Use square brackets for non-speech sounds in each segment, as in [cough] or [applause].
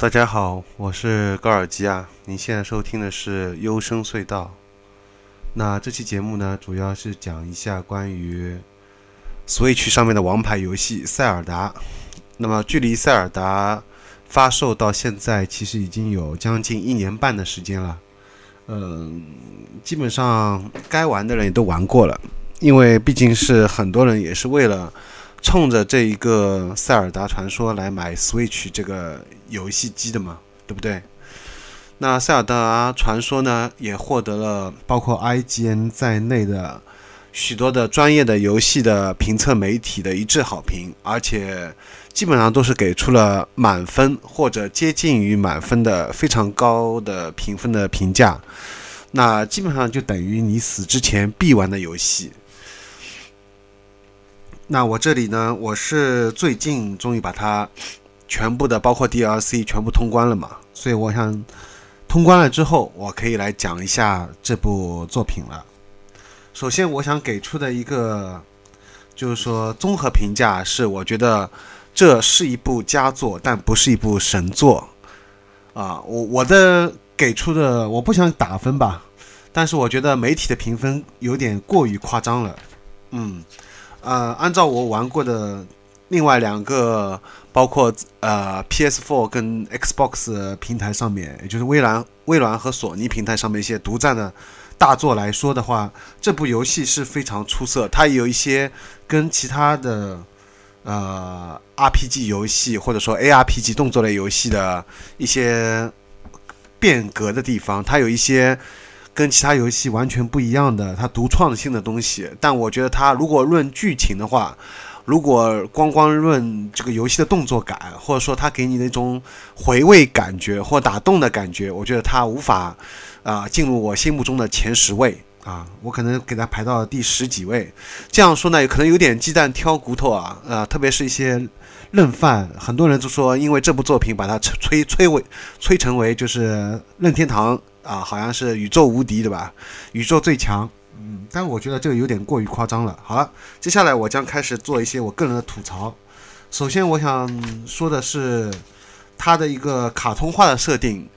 大家好，我是高尔基啊。您现在收听的是幽深隧道。那这期节目呢，主要是讲一下关于 Switch 上面的王牌游戏《塞尔达》。那么，距离《塞尔达》发售到现在，其实已经有将近一年半的时间了。嗯，基本上该玩的人也都玩过了，因为毕竟是很多人也是为了。冲着这一个《塞尔达传说》来买 Switch 这个游戏机的嘛，对不对？那《塞尔达传说》呢，也获得了包括 IGN 在内的许多的专业的游戏的评测媒体的一致好评，而且基本上都是给出了满分或者接近于满分的非常高的评分的评价。那基本上就等于你死之前必玩的游戏。那我这里呢，我是最近终于把它全部的，包括 DLC 全部通关了嘛，所以我想通关了之后，我可以来讲一下这部作品了。首先，我想给出的一个就是说综合评价是，我觉得这是一部佳作，但不是一部神作啊。我我的给出的，我不想打分吧，但是我觉得媒体的评分有点过于夸张了，嗯。呃，按照我玩过的另外两个，包括呃 PS4 跟 Xbox 平台上面，也就是微软、微软和索尼平台上面一些独占的大作来说的话，这部游戏是非常出色。它有一些跟其他的呃 RPG 游戏或者说 ARPG 动作类游戏的一些变革的地方，它有一些。跟其他游戏完全不一样的，它独创性的东西。但我觉得它如果论剧情的话，如果光光论这个游戏的动作感，或者说它给你那种回味感觉或打动的感觉，我觉得它无法啊进入我心目中的前十位啊，我可能给它排到第十几位。这样说呢，可能有点鸡蛋挑骨头啊，呃，特别是一些任饭，很多人都说因为这部作品把它吹吹为吹成为就是任天堂。啊，好像是宇宙无敌，对吧？宇宙最强，嗯，但我觉得这个有点过于夸张了。好了，接下来我将开始做一些我个人的吐槽。首先，我想说的是它的一个卡通化的设定，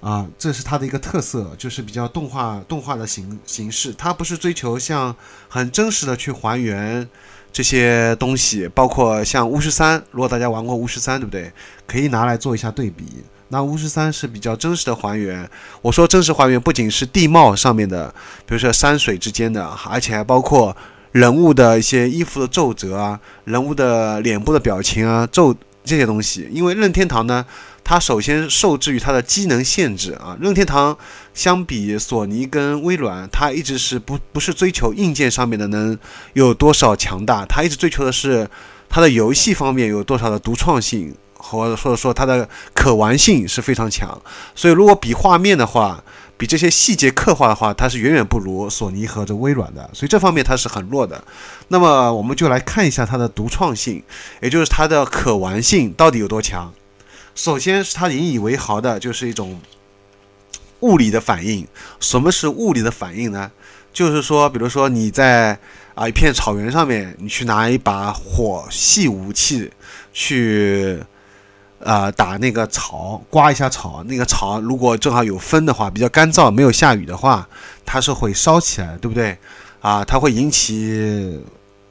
啊，这是它的一个特色，就是比较动画动画的形形式。它不是追求像很真实的去还原这些东西，包括像巫师三，如果大家玩过巫师三，对不对？可以拿来做一下对比。那巫师三是比较真实的还原。我说真实还原，不仅是地貌上面的，比如说山水之间的，而且还包括人物的一些衣服的皱褶啊，人物的脸部的表情啊，皱这些东西。因为任天堂呢，它首先受制于它的机能限制啊。任天堂相比索尼跟微软，它一直是不不是追求硬件上面的能有多少强大，它一直追求的是它的游戏方面有多少的独创性。或者说说它的可玩性是非常强，所以如果比画面的话，比这些细节刻画的话，它是远远不如索尼和这微软的，所以这方面它是很弱的。那么我们就来看一下它的独创性，也就是它的可玩性到底有多强。首先是它引以为豪的就是一种物理的反应。什么是物理的反应呢？就是说，比如说你在啊一片草原上面，你去拿一把火系武器去。呃，打那个草，刮一下草，那个草如果正好有风的话，比较干燥，没有下雨的话，它是会烧起来，对不对？啊，它会引起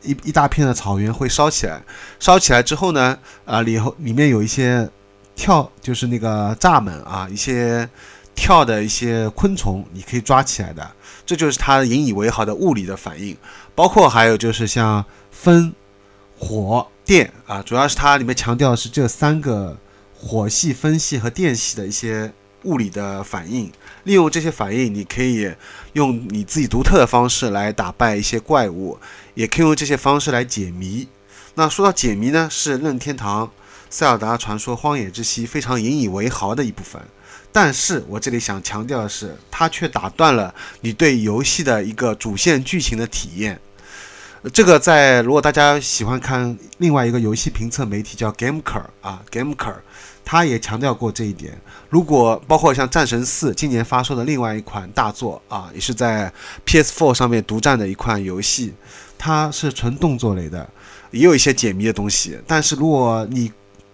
一一大片的草原会烧起来，烧起来之后呢，啊，里后里面有一些跳，就是那个蚱蜢啊，一些跳的一些昆虫，你可以抓起来的，这就是它引以为豪的物理的反应，包括还有就是像风。火电啊，主要是它里面强调的是这三个火系、风系和电系的一些物理的反应。利用这些反应，你可以用你自己独特的方式来打败一些怪物，也可以用这些方式来解谜。那说到解谜呢，是任天堂《塞尔达传说：荒野之息》非常引以为豪的一部分。但是我这里想强调的是，它却打断了你对游戏的一个主线剧情的体验。这个在如果大家喜欢看另外一个游戏评测媒体叫 GameKer 啊，GameKer，他也强调过这一点。如果包括像《战神四》今年发售的另外一款大作啊，也是在 PS4 上面独占的一款游戏，它是纯动作类的，也有一些解谜的东西。但是如果你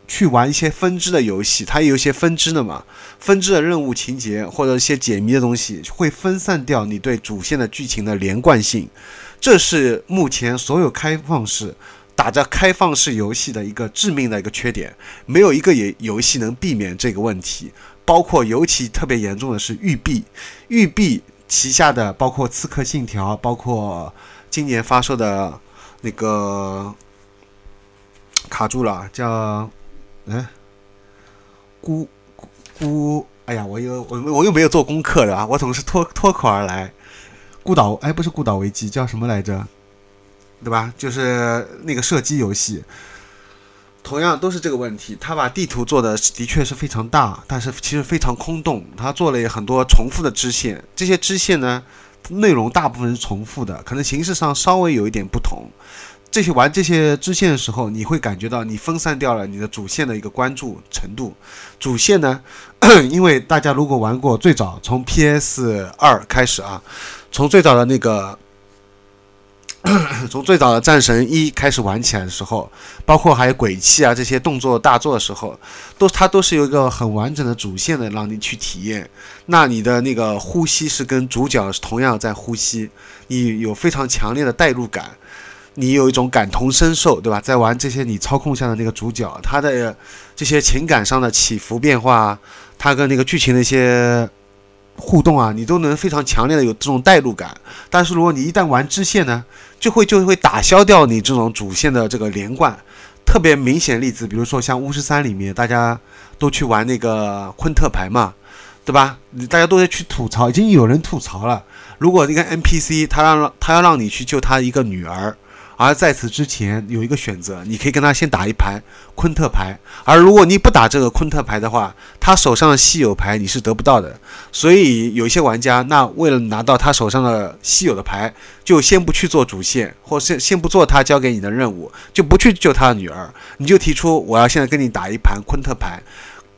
去玩一些分支的游戏，它也有一些分支的嘛，分支的任务情节或者一些解谜的东西，会分散掉你对主线的剧情的连贯性。这是目前所有开放式打着开放式游戏的一个致命的一个缺点，没有一个游游戏能避免这个问题。包括尤其特别严重的是育碧，育碧旗下的包括《刺客信条》，包括今年发售的那个卡住了，叫。嗯，孤孤，哎呀，我又我我又没有做功课的啊，我总是脱脱口而来。孤岛，哎，不是孤岛危机，叫什么来着？对吧？就是那个射击游戏，同样都是这个问题。他把地图做的的确是非常大，但是其实非常空洞。他做了很多重复的支线，这些支线呢，内容大部分是重复的，可能形式上稍微有一点不同。这些玩这些支线的时候，你会感觉到你分散掉了你的主线的一个关注程度。主线呢，因为大家如果玩过最早从 PS 二开始啊，从最早的那个，从最早的战神一开始玩起来的时候，包括还有鬼泣啊这些动作大作的时候，都它都是有一个很完整的主线的让你去体验。那你的那个呼吸是跟主角同样在呼吸，你有非常强烈的代入感。你有一种感同身受，对吧？在玩这些你操控下的那个主角，他的这些情感上的起伏变化，他跟那个剧情的一些互动啊，你都能非常强烈的有这种代入感。但是如果你一旦玩支线呢，就会就会打消掉你这种主线的这个连贯。特别明显例子，比如说像巫师三里面，大家都去玩那个昆特牌嘛，对吧？大家都在去吐槽，已经有人吐槽了。如果一个 NPC 他让他要让你去救他一个女儿。而在此之前有一个选择，你可以跟他先打一盘昆特牌，而如果你不打这个昆特牌的话，他手上的稀有牌你是得不到的。所以有一些玩家，那为了拿到他手上的稀有的牌，就先不去做主线，或是先不做他交给你的任务，就不去救他的女儿，你就提出我要现在跟你打一盘昆特牌。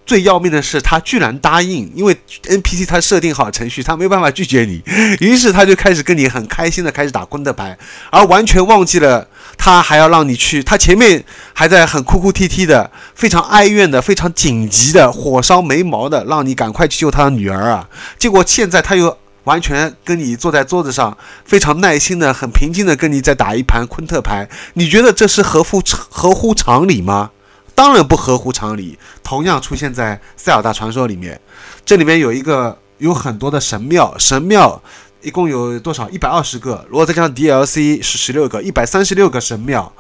最要命的是，他居然答应，因为 NPC 他设定好程序，他没有办法拒绝你。于是他就开始跟你很开心的开始打昆特牌，而完全忘记了他还要让你去。他前面还在很哭哭啼啼的、非常哀怨的、非常紧急的、火烧眉毛的，让你赶快去救他的女儿啊！结果现在他又完全跟你坐在桌子上，非常耐心的、很平静的跟你再打一盘昆特牌。你觉得这是合乎合乎常理吗？当然不合乎常理。同样出现在《塞尔达传说》里面，这里面有一个有很多的神庙，神庙一共有多少？一百二十个。如果再加上 DLC 是十六个，一百三十六个神庙。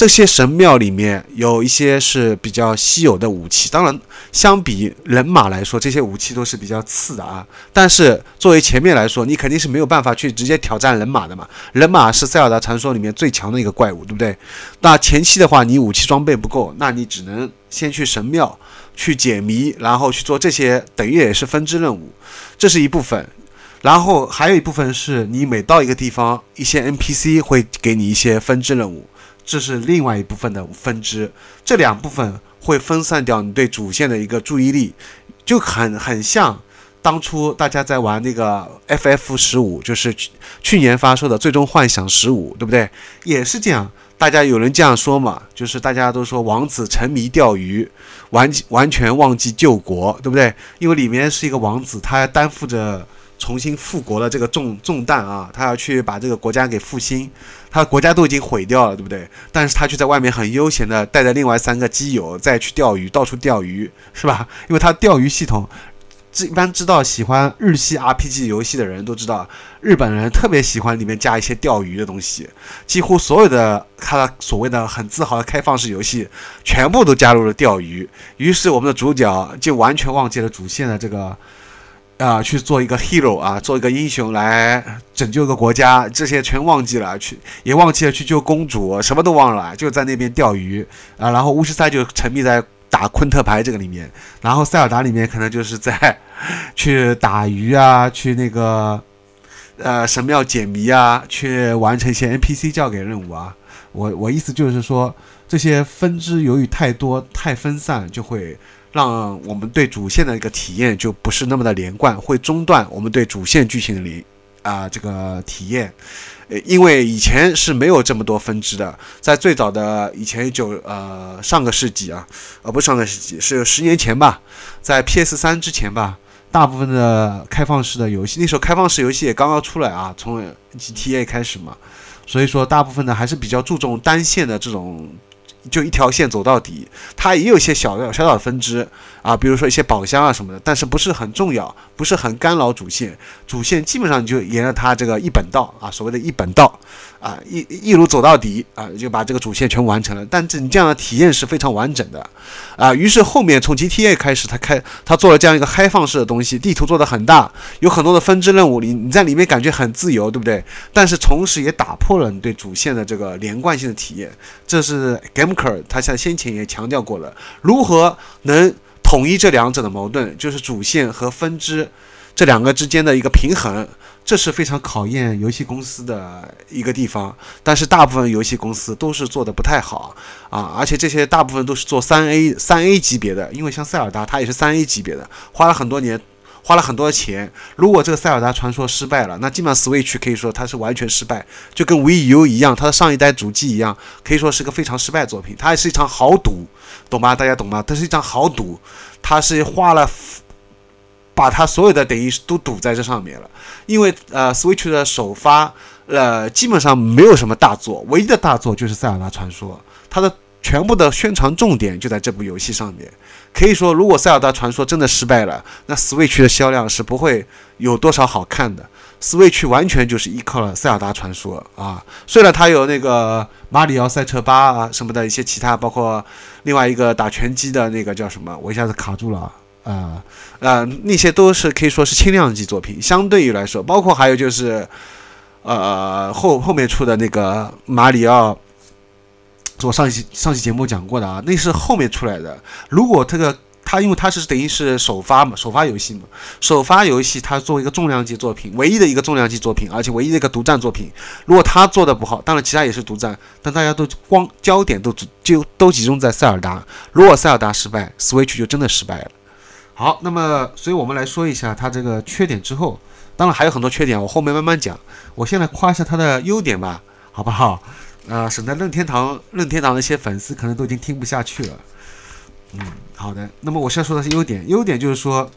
这些神庙里面有一些是比较稀有的武器，当然相比人马来说，这些武器都是比较次的啊。但是作为前面来说，你肯定是没有办法去直接挑战人马的嘛。人马是塞尔达传说里面最强的一个怪物，对不对？那前期的话，你武器装备不够，那你只能先去神庙去解谜，然后去做这些，等于也是分支任务，这是一部分。然后还有一部分是你每到一个地方，一些 NPC 会给你一些分支任务。这是另外一部分的分支，这两部分会分散掉你对主线的一个注意力，就很很像当初大家在玩那个 FF 十五，就是去年发售的《最终幻想十五》，对不对？也是这样，大家有人这样说嘛，就是大家都说王子沉迷钓鱼，完完全忘记救国，对不对？因为里面是一个王子，他担负着。重新复国的这个重重担啊，他要去把这个国家给复兴，他的国家都已经毁掉了，对不对？但是他却在外面很悠闲的带着另外三个基友再去钓鱼，到处钓鱼，是吧？因为他钓鱼系统，这一般知道喜欢日系 RPG 游戏的人都知道，日本人特别喜欢里面加一些钓鱼的东西，几乎所有的他所谓的很自豪的开放式游戏，全部都加入了钓鱼。于是我们的主角就完全忘记了主线的这个。啊，去做一个 hero 啊，做一个英雄来拯救一个国家，这些全忘记了，去也忘记了去救公主，什么都忘了，就在那边钓鱼啊。然后巫师三就沉迷在打昆特牌这个里面，然后塞尔达里面可能就是在去打鱼啊，去那个呃神庙解谜啊，去完成一些 NPC 交给任务啊。我我意思就是说，这些分支由于太多太分散，就会让我们对主线的一个体验就不是那么的连贯，会中断我们对主线剧情的连啊、这个体验。呃，因为以前是没有这么多分支的，在最早的以前九呃上个世纪啊，呃不是上个世纪，是十年前吧，在 PS 三之前吧，大部分的开放式的游戏，那时候开放式游戏也刚刚出来啊，从 GTA 开始嘛，所以说大部分呢还是比较注重单线的这种，就一条线走到底。它也有一些小的小小的分支啊，比如说一些宝箱啊什么的，但是不是很重要，不是很干扰主线。主线基本上就沿着它这个一本道啊，所谓的一本道啊，一一路走到底啊，就把这个主线全完成了。但是你这样的体验是非常完整的啊。于是后面从 GTA 开始，它开它做了这样一个开放式的东西，地图做的很大，有很多的分支任务，你你在里面感觉很自由，对不对？但是同时也打破了你对主线的这个连贯性的体验。这是 Gameker 他像先前也强调过了，如何能统一这两者的矛盾，就是主线和分支这两个之间的一个平衡，这是非常考验游戏公司的一个地方。但是大部分游戏公司都是做的不太好啊，而且这些大部分都是做三 A 三 A 级别的，因为像塞尔达它也是三 A 级别的，花了很多年。花了很多钱，如果这个塞尔达传说失败了，那基本上 Switch 可以说它是完全失败，就跟 Wii U 一样，它的上一代主机一样，可以说是个非常失败作品。它也是一场豪赌，懂吗？大家懂吗？它是一场豪赌，它是花了，把它所有的等于都赌在这上面了。因为呃，Switch 的首发呃基本上没有什么大作，唯一的大作就是塞尔达传说，它的全部的宣传重点就在这部游戏上面。可以说，如果塞尔达传说真的失败了，那 Switch 的销量是不会有多少好看的。Switch 完全就是依靠了塞尔达传说啊，虽然它有那个马里奥赛车八啊什么的一些其他，包括另外一个打拳击的那个叫什么，我一下子卡住了啊呃，那些都是可以说是轻量级作品，相对于来说，包括还有就是呃后后面出的那个马里奥。我上期上期节目讲过的啊，那是后面出来的。如果这个它因为它是等于是首发嘛，首发游戏嘛，首发游戏它作为一个重量级作品，唯一的一个重量级作品，而且唯一的一个独占作品。如果它做的不好，当然其他也是独占，但大家都光焦点都就都集中在塞尔达。如果塞尔达失败，Switch 就真的失败了。好，那么所以我们来说一下它这个缺点之后，当然还有很多缺点，我后面慢慢讲。我先来夸一下它的优点吧，好不好？啊，省得任天堂任天堂的一些粉丝可能都已经听不下去了。嗯，好的。那么我现在说的是优点，优点就是说，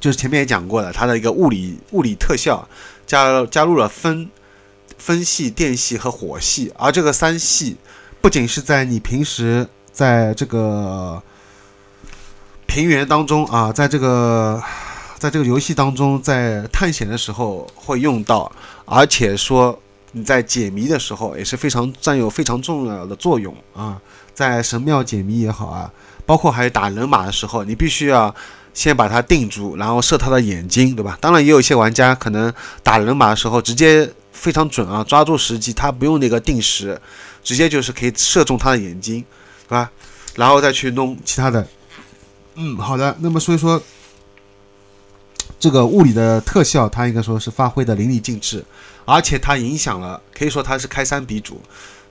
就是前面也讲过的，它的一个物理物理特效加加入了分分系、电系和火系，而这个三系不仅是在你平时在这个平原当中啊，在这个在这个游戏当中，在探险的时候会用到，而且说。你在解谜的时候也是非常占有非常重要的作用啊，在神庙解谜也好啊，包括还有打人马的时候，你必须要先把它定住，然后射他的眼睛，对吧？当然也有一些玩家可能打人马的时候直接非常准啊，抓住时机，他不用那个定时，直接就是可以射中他的眼睛，对吧？然后再去弄其他的。嗯，好的。那么所以说，这个物理的特效，它应该说是发挥的淋漓尽致。而且它影响了，可以说它是开山鼻祖。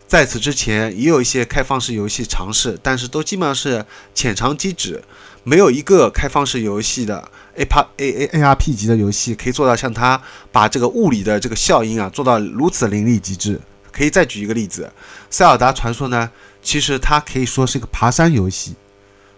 在此之前，也有一些开放式游戏尝试，但是都基本上是浅尝即止，没有一个开放式游戏的 A P A A A R P 级的游戏可以做到像它把这个物理的这个效应啊做到如此淋漓极致。可以再举一个例子，《塞尔达传说》呢，其实它可以说是一个爬山游戏。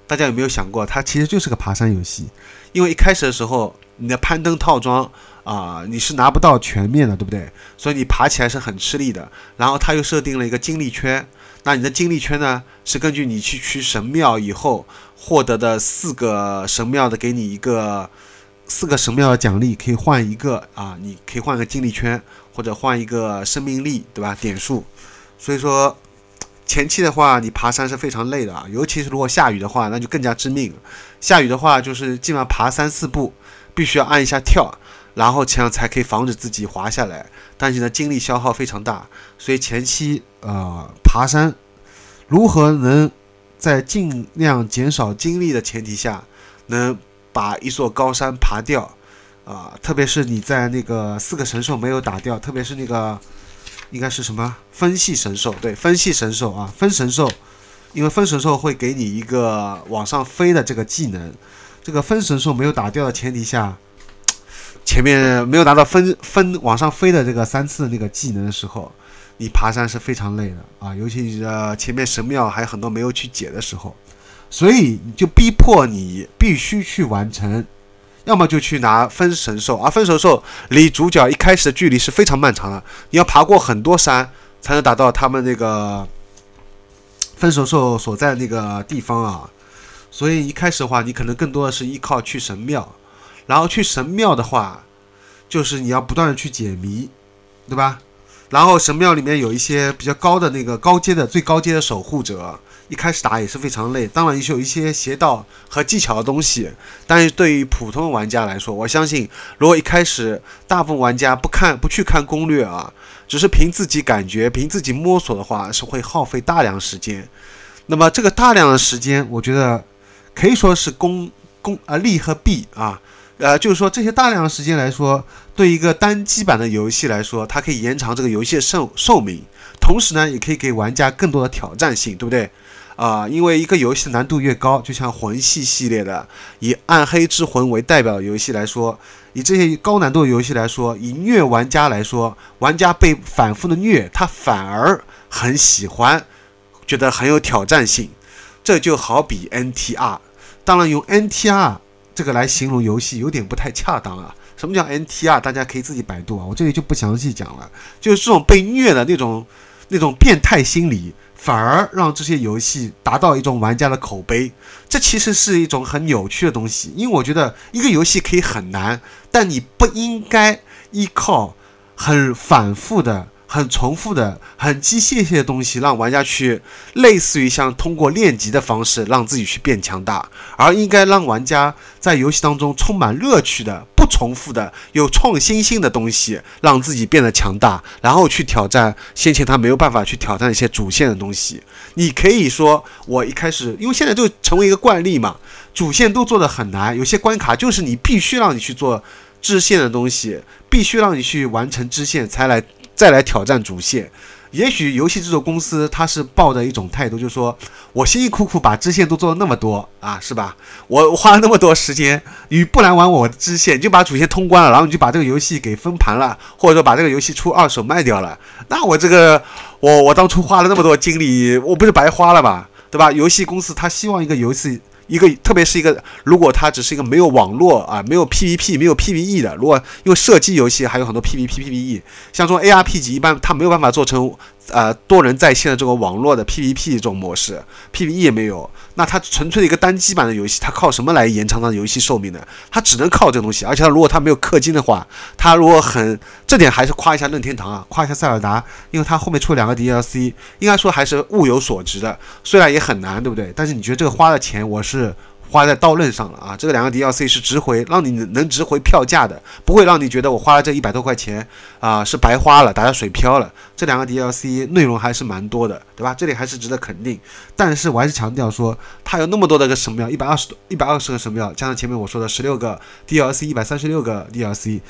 大家有没有想过，它其实就是个爬山游戏？因为一开始的时候，你的攀登套装。啊，你是拿不到全面的，对不对？所以你爬起来是很吃力的。然后他又设定了一个精力圈，那你的精力圈呢，是根据你去去神庙以后获得的四个神庙的给你一个四个神庙的奖励，可以换一个啊，你可以换个精力圈或者换一个生命力，对吧？点数。所以说前期的话，你爬山是非常累的啊，尤其是如果下雨的话，那就更加致命。下雨的话，就是基本上爬三四步，必须要按一下跳。然后这样才可以防止自己滑下来，但是呢，精力消耗非常大，所以前期呃爬山，如何能在尽量减少精力的前提下，能把一座高山爬掉，啊，特别是你在那个四个神兽没有打掉，特别是那个应该是什么分系神兽，对，分系神兽啊，分神兽，因为分神兽会给你一个往上飞的这个技能，这个分神兽没有打掉的前提下。前面没有拿到分分往上飞的这个三次那个技能的时候，你爬山是非常累的啊，尤其是前面神庙还有很多没有去解的时候，所以就逼迫你必须去完成，要么就去拿分神兽，而分神兽离主角一开始的距离是非常漫长的，你要爬过很多山才能达到他们那个分神兽所在那个地方啊，所以一开始的话，你可能更多的是依靠去神庙。然后去神庙的话，就是你要不断的去解谜，对吧？然后神庙里面有一些比较高的那个高阶的最高阶的守护者，一开始打也是非常累。当然也是有一些邪道和技巧的东西，但是对于普通玩家来说，我相信如果一开始大部分玩家不看不去看攻略啊，只是凭自己感觉凭自己摸索的话，是会耗费大量时间。那么这个大量的时间，我觉得可以说是功功啊利和弊啊。呃，就是说这些大量的时间来说，对一个单机版的游戏来说，它可以延长这个游戏的寿寿命，同时呢，也可以给玩家更多的挑战性，对不对？啊，因为一个游戏的难度越高，就像魂系系列的，以《暗黑之魂》为代表的游戏来说，以这些高难度的游戏来说，以虐玩家来说，玩家被反复的虐，他反而很喜欢，觉得很有挑战性。这就好比 NTR，当然用 NTR。这个来形容游戏有点不太恰当啊！什么叫 NTR？大家可以自己百度啊，我这里就不详细讲了。就是这种被虐的那种、那种变态心理，反而让这些游戏达到一种玩家的口碑。这其实是一种很扭曲的东西，因为我觉得一个游戏可以很难，但你不应该依靠很反复的。很重复的、很机械性的东西，让玩家去类似于像通过练级的方式让自己去变强大，而应该让玩家在游戏当中充满乐趣的、不重复的、有创新性的东西，让自己变得强大，然后去挑战先前他没有办法去挑战一些主线的东西。你可以说，我一开始因为现在就成为一个惯例嘛，主线都做得很难，有些关卡就是你必须让你去做支线的东西，必须让你去完成支线才来。再来挑战主线，也许游戏制作公司他是抱着一种态度，就是说我辛辛苦苦把支线都做了那么多啊，是吧？我花了那么多时间，你不来玩我的支线，你就把主线通关了，然后你就把这个游戏给封盘了，或者说把这个游戏出二手卖掉了，那我这个我我当初花了那么多精力，我不是白花了嘛，对吧？游戏公司他希望一个游戏。一个，特别是一个，如果它只是一个没有网络啊，没有 PVP，没有 PVE 的，如果因为射击游戏还有很多 PVP、PVE，像这种 ARP 级，一般它没有办法做成。呃，多人在线的这个网络的 PVP 这种模式，PVE 也没有，那它纯粹的一个单机版的游戏，它靠什么来延长它的游戏寿命呢？它只能靠这个东西，而且它如果它没有氪金的话，它如果很这点还是夸一下任天堂啊，夸一下塞尔达，因为它后面出了两个 DLC，应该说还是物有所值的，虽然也很难，对不对？但是你觉得这个花的钱，我是。花在刀刃上了啊！这个两个 DLC 是值回，让你能值回票价的，不会让你觉得我花了这一百多块钱啊是白花了，打下水漂了。这两个 DLC 内容还是蛮多的，对吧？这里还是值得肯定。但是我还是强调说，它有那么多的个神庙，一百二十多、一百二十个神庙，加上前面我说的十六个 DLC，一百三十六个 DLC，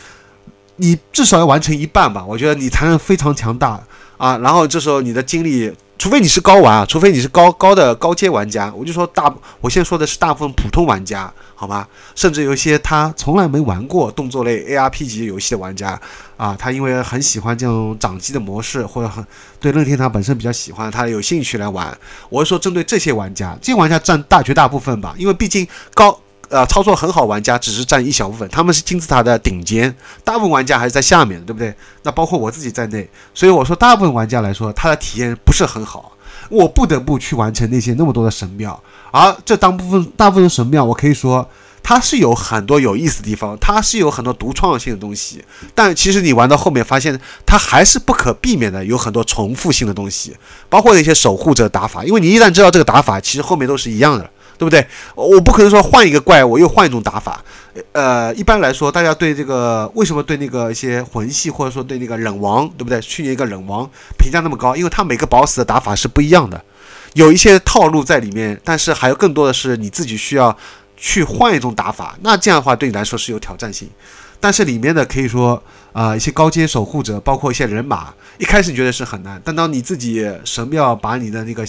你至少要完成一半吧？我觉得你才能非常强大啊！然后这时候你的精力。除非你是高玩啊，除非你是高高的高阶玩家，我就说大，我现在说的是大部分普通玩家，好吗？甚至有一些他从来没玩过动作类 ARP 级游戏的玩家啊，他因为很喜欢这种掌机的模式，或者很对任天堂本身比较喜欢，他有兴趣来玩。我是说针对这些玩家，这些玩家占大绝大部分吧，因为毕竟高。呃，操作很好，玩家只是占一小部分，他们是金字塔的顶尖，大部分玩家还是在下面，对不对？那包括我自己在内，所以我说，大部分玩家来说，他的体验不是很好，我不得不去完成那些那么多的神庙，而这当部分大部分神庙，我可以说它是有很多有意思的地方，它是有很多独创性的东西，但其实你玩到后面发现，它还是不可避免的有很多重复性的东西，包括那些守护者打法，因为你一旦知道这个打法，其实后面都是一样的。对不对？我不可能说换一个怪，我又换一种打法。呃，一般来说，大家对这个为什么对那个一些魂系，或者说对那个冷王，对不对？去年一个冷王评价那么高，因为他每个 BOSS 的打法是不一样的，有一些套路在里面，但是还有更多的是你自己需要去换一种打法，那这样的话对你来说是有挑战性。但是里面的可以说啊、一些高阶守护者，包括一些人马，一开始你觉得是很难，但当你自己神庙把你的那个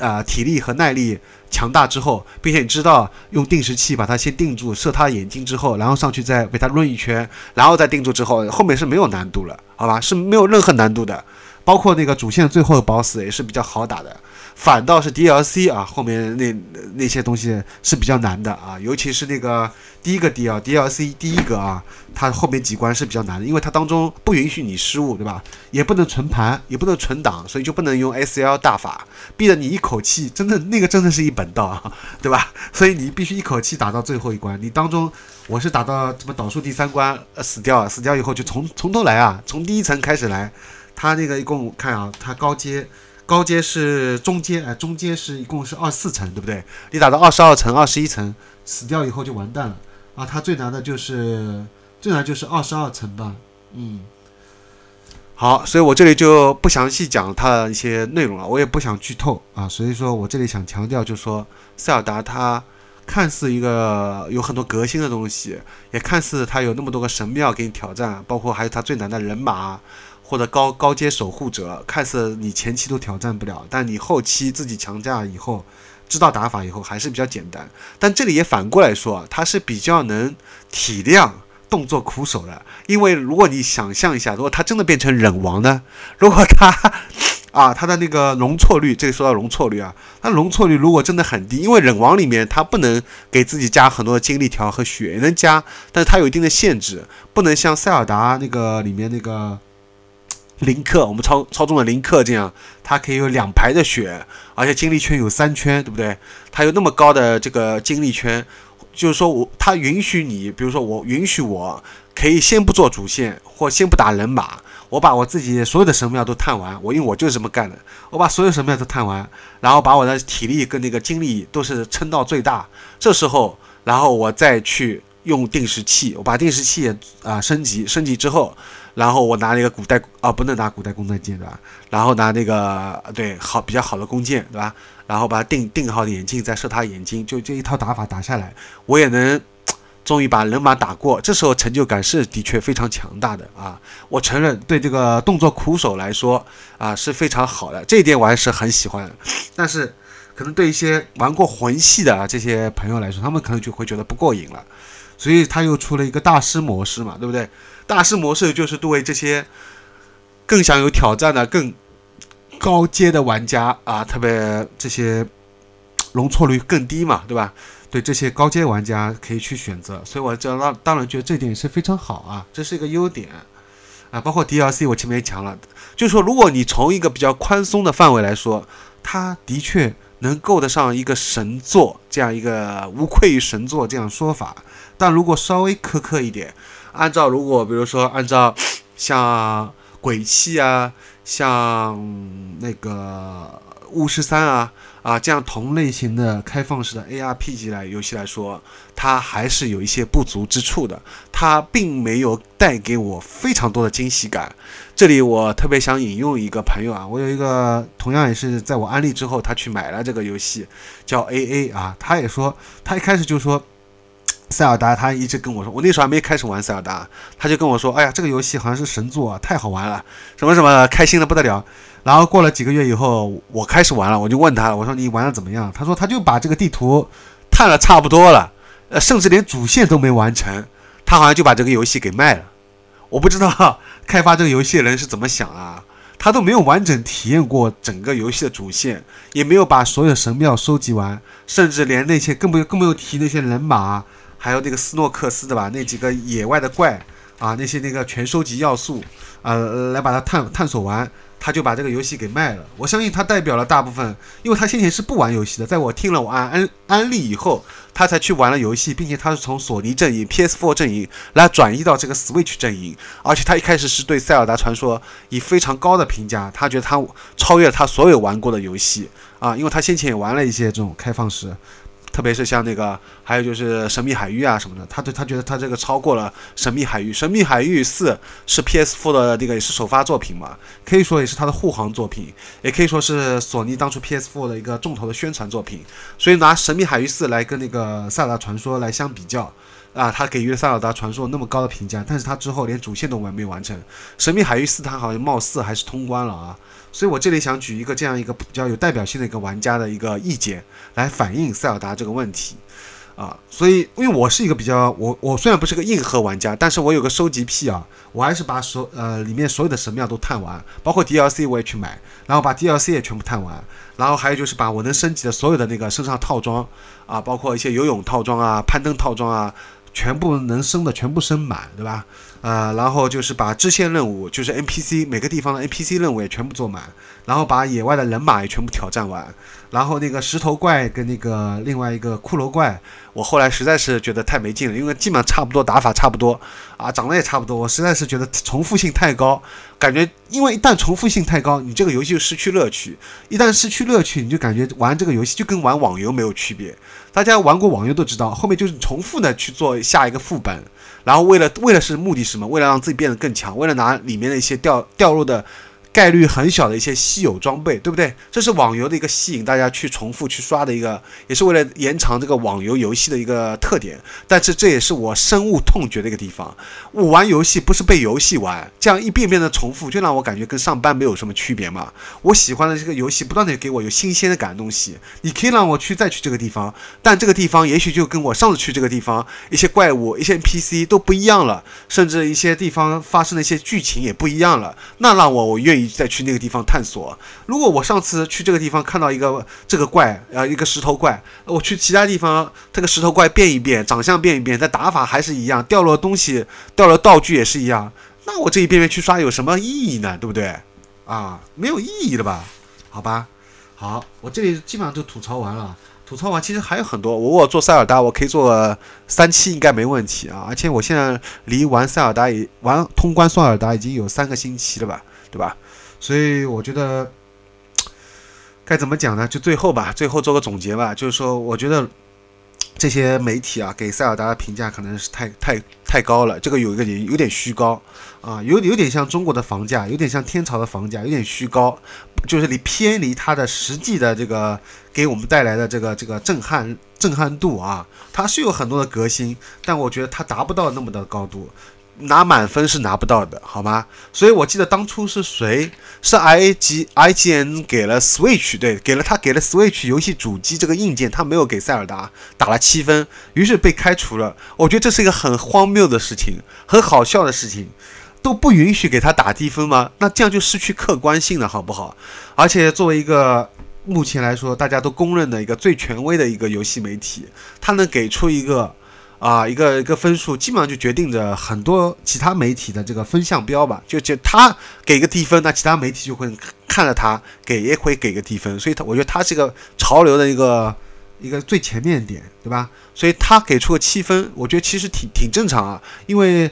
啊体力和耐力强大之后，并且你知道用定时器把它先定住，射它眼睛之后，然后上去再为它抡一圈，然后再定住之后，后面是没有难度了，好吧？是没有任何难度的，包括那个主线最后的 BOSS 也是比较好打的。反倒是 DLC 啊，后面那那些东西是比较难的啊，尤其是那个第一个 D 啊 DLC 第一个啊，它后面几关是比较难的，因为它当中不允许你失误，对吧？也不能存盘，也不能存档，所以就不能用 SL 大法，逼得你一口气，真的那个真的是一本道啊，[laughs] 对吧？所以你必须一口气打到最后一关。你当中我是打到什么导数第三关，呃，死掉，死掉以后就从从头来啊，从第一层开始来。它那个一共看啊，它高阶。高阶是中阶，哎，中阶是一共是二十四层，对不对？你打到二十二层、二十一层，死掉以后就完蛋了啊！它最难的就是最难就是二十二层吧，嗯。好，所以我这里就不详细讲它的一些内容了，我也不想剧透啊。所以说我这里想强调，就是说塞尔达它看似一个有很多革新的东西，也看似它有那么多个神庙给你挑战，包括还有它最难的人马。或者高高阶守护者，看似你前期都挑战不了，但你后期自己强加以后，知道打法以后还是比较简单。但这里也反过来说，他是比较能体谅动作苦手的，因为如果你想象一下，如果他真的变成忍王呢？[laughs] 如果他啊，他的那个容错率，这里说到容错率啊，他容错率如果真的很低，因为忍王里面他不能给自己加很多的精力条和血，能加，但是他有一定的限制，不能像塞尔达那个里面那个。林克，我们操操纵的林克这样，它可以有两排的血，而且精力圈有三圈，对不对？它有那么高的这个精力圈，就是说我它允许你，比如说我允许我可以先不做主线，或先不打人马，我把我自己所有的神庙都探完，我因为我就是这么干的，我把所有神庙都探完，然后把我的体力跟那个精力都是撑到最大，这时候，然后我再去用定时器，我把定时器啊升级，升级之后。然后我拿那个古代啊，不能拿古代弓弹剑，对吧？然后拿那个对好比较好的弓箭，对吧？然后把它定定好的眼镜，再射他眼睛，就这一套打法打下来，我也能终于把人马打过。这时候成就感是的确非常强大的啊！我承认，对这个动作苦手来说啊是非常好的，这一点我还是很喜欢。但是可能对一些玩过魂系的这些朋友来说，他们可能就会觉得不过瘾了。所以他又出了一个大师模式嘛，对不对？大师模式就是对这些更想有挑战的、更高阶的玩家啊，特别这些容错率更低嘛，对吧？对这些高阶玩家可以去选择。所以我这当当然觉得这点是非常好啊，这是一个优点啊。包括 DLC，我前面也讲了，就是说，如果你从一个比较宽松的范围来说，它的确能够得上一个神作这样一个无愧于神作这样说法。但如果稍微苛刻一点，按照如果比如说按照 [sniffs] 像鬼泣啊，像那个巫师三啊啊这样同类型的开放式的 ARPG 来游戏来说，它还是有一些不足之处的。它并没有带给我非常多的惊喜感。这里我特别想引用一个朋友啊，我有一个同样也是在我安利之后，他去买了这个游戏，叫 AA 啊，他也说他一开始就说。塞尔达，他一直跟我说，我那时候还没开始玩塞尔达，他就跟我说，哎呀，这个游戏好像是神作，太好玩了，什么什么，开心的不得了。然后过了几个月以后，我开始玩了，我就问他了，我说你玩的怎么样？他说他就把这个地图探了差不多了，呃，甚至连主线都没完成，他好像就把这个游戏给卖了。我不知道 [laughs] 开发这个游戏的人是怎么想啊，他都没有完整体验过整个游戏的主线，也没有把所有神庙收集完，甚至连那些更不更不用提那些人马。还有那个斯诺克斯的吧，那几个野外的怪啊，那些那个全收集要素，呃，来把它探探索完，他就把这个游戏给卖了。我相信他代表了大部分，因为他先前是不玩游戏的，在我听了我安安安利以后，他才去玩了游戏，并且他是从索尼阵营、PS4 阵营来转移到这个 Switch 阵营，而且他一开始是对《塞尔达传说》以非常高的评价，他觉得他超越了他所有玩过的游戏啊，因为他先前也玩了一些这种开放式。特别是像那个，还有就是《神秘海域》啊什么的，他对他觉得他这个超过了《神秘海域》。《神秘海域四》是 PS4 的那个也是首发作品嘛，可以说也是他的护航作品，也可以说是索尼当初 PS4 的一个重头的宣传作品。所以拿《神秘海域四》来跟那个《塞尔达传说》来相比较。啊，他给予《塞尔达传说》那么高的评价，但是他之后连主线都完没完成，《神秘海域四》他好像貌似还是通关了啊，所以我这里想举一个这样一个比较有代表性的一个玩家的一个意见来反映塞尔达这个问题。啊，所以因为我是一个比较我我虽然不是个硬核玩家，但是我有个收集癖啊，我还是把所呃里面所有的神庙都探完，包括 DLC 我也去买，然后把 DLC 也全部探完，然后还有就是把我能升级的所有的那个身上套装啊，包括一些游泳套装啊、攀登套装啊。全部能升的全部升满，对吧？呃，然后就是把支线任务，就是 NPC 每个地方的 NPC 任务也全部做满，然后把野外的人马也全部挑战完，然后那个石头怪跟那个另外一个骷髅怪，我后来实在是觉得太没劲了，因为基本上差不多打法差不多啊，长得也差不多，我实在是觉得重复性太高，感觉因为一旦重复性太高，你这个游戏就失去乐趣，一旦失去乐趣，你就感觉玩这个游戏就跟玩网游没有区别。大家玩过网游都知道，后面就是重复的去做下一个副本，然后为了为了是目的是什么？为了让自己变得更强，为了拿里面的一些掉掉落的。概率很小的一些稀有装备，对不对？这是网游的一个吸引大家去重复去刷的一个，也是为了延长这个网游游戏的一个特点。但是这也是我深恶痛绝的一个地方。我玩游戏不是被游戏玩，这样一遍遍的重复，就让我感觉跟上班没有什么区别嘛。我喜欢的这个游戏，不断的给我有新鲜的感东西。你可以让我去再去这个地方，但这个地方也许就跟我上次去这个地方一些怪物、一些 NPC 都不一样了，甚至一些地方发生的一些剧情也不一样了。那让我我愿意。你再去那个地方探索。如果我上次去这个地方看到一个这个怪，呃，一个石头怪，我去其他地方，这个石头怪变一变，长相变一变，但打法还是一样，掉落东西、掉落道具也是一样，那我这一遍遍去刷有什么意义呢？对不对？啊，没有意义的吧？好吧，好，我这里基本上都吐槽完了。吐槽完，其实还有很多。我我做塞尔达，我可以做三期，应该没问题啊。而且我现在离玩塞尔达已玩通关塞尔达已经有三个星期了吧？对吧？所以我觉得 [tsk] 该怎么讲呢？就最后吧，最后做个总结吧。就是说，我觉得这些媒体啊，给塞尔达的评价可能是太太太高了。这个有一个点有点虚高啊，有有点像中国的房价，有点像天朝的房价，有点虚高，就是你偏离它的实际的这个给我们带来的这个这个震撼震撼度啊。它是有很多的革新，但我觉得它达不到那么的高度。拿满分是拿不到的，好吗？所以我记得当初是谁？是 I A G I G N 给了 Switch，对，给了他给了 Switch 游戏主机这个硬件，他没有给塞尔达打了七分，于是被开除了。我觉得这是一个很荒谬的事情，很好笑的事情，都不允许给他打低分吗？那这样就失去客观性了，好不好？而且作为一个目前来说大家都公认的一个最权威的一个游戏媒体，他能给出一个。啊，一个一个分数基本上就决定着很多其他媒体的这个分项标吧，就就他给个低分，那其他媒体就会看着他给也会给个低分，所以他我觉得他是一个潮流的一个一个最前面点，对吧？所以他给出个七分，我觉得其实挺挺正常啊，因为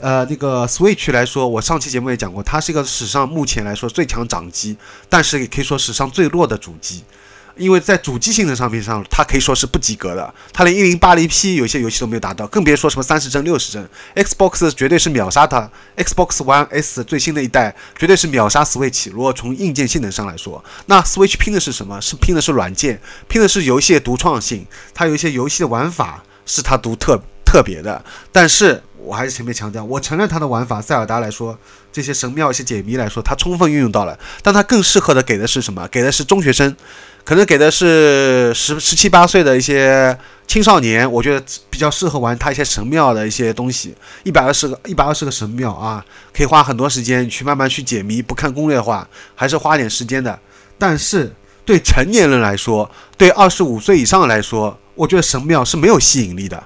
呃那个 Switch 来说，我上期节目也讲过，它是一个史上目前来说最强掌机，但是也可以说史上最弱的主机。因为在主机性能上面上，它可以说是不及格的，它连一零八零 P 有些游戏都没有达到，更别说什么三十帧、六十帧。Xbox 绝对是秒杀它，Xbox One S 最新的一代绝对是秒杀 Switch。如果从硬件性能上来说，那 Switch 拼的是什么？是拼的是软件，拼的是游戏的独创性。它有一些游戏的玩法是它独特特别的。但是我还是前面强调，我承认它的玩法，塞尔达来说，这些神庙、一些解谜来说，它充分运用到了。但它更适合的给的是什么？给的是中学生。可能给的是十十七八岁的一些青少年，我觉得比较适合玩他一些神庙的一些东西。一百二十个，一百二十个神庙啊，可以花很多时间去慢慢去解谜。不看攻略的话，还是花点时间的。但是对成年人来说，对二十五岁以上来说，我觉得神庙是没有吸引力的，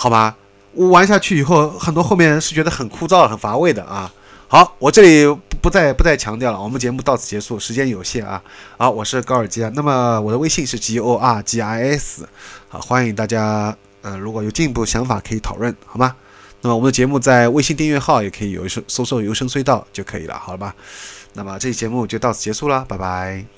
好吗？我玩下去以后，很多后面是觉得很枯燥、很乏味的啊。好，我这里不再不再强调了，我们节目到此结束，时间有限啊。好，我是高尔基啊，那么我的微信是 G O R G I S，好，欢迎大家，呃，如果有进一步想法可以讨论，好吗？那么我们的节目在微信订阅号也可以有一搜搜索“游声隧道”就可以了，好了吧？那么这期节目就到此结束了，拜拜。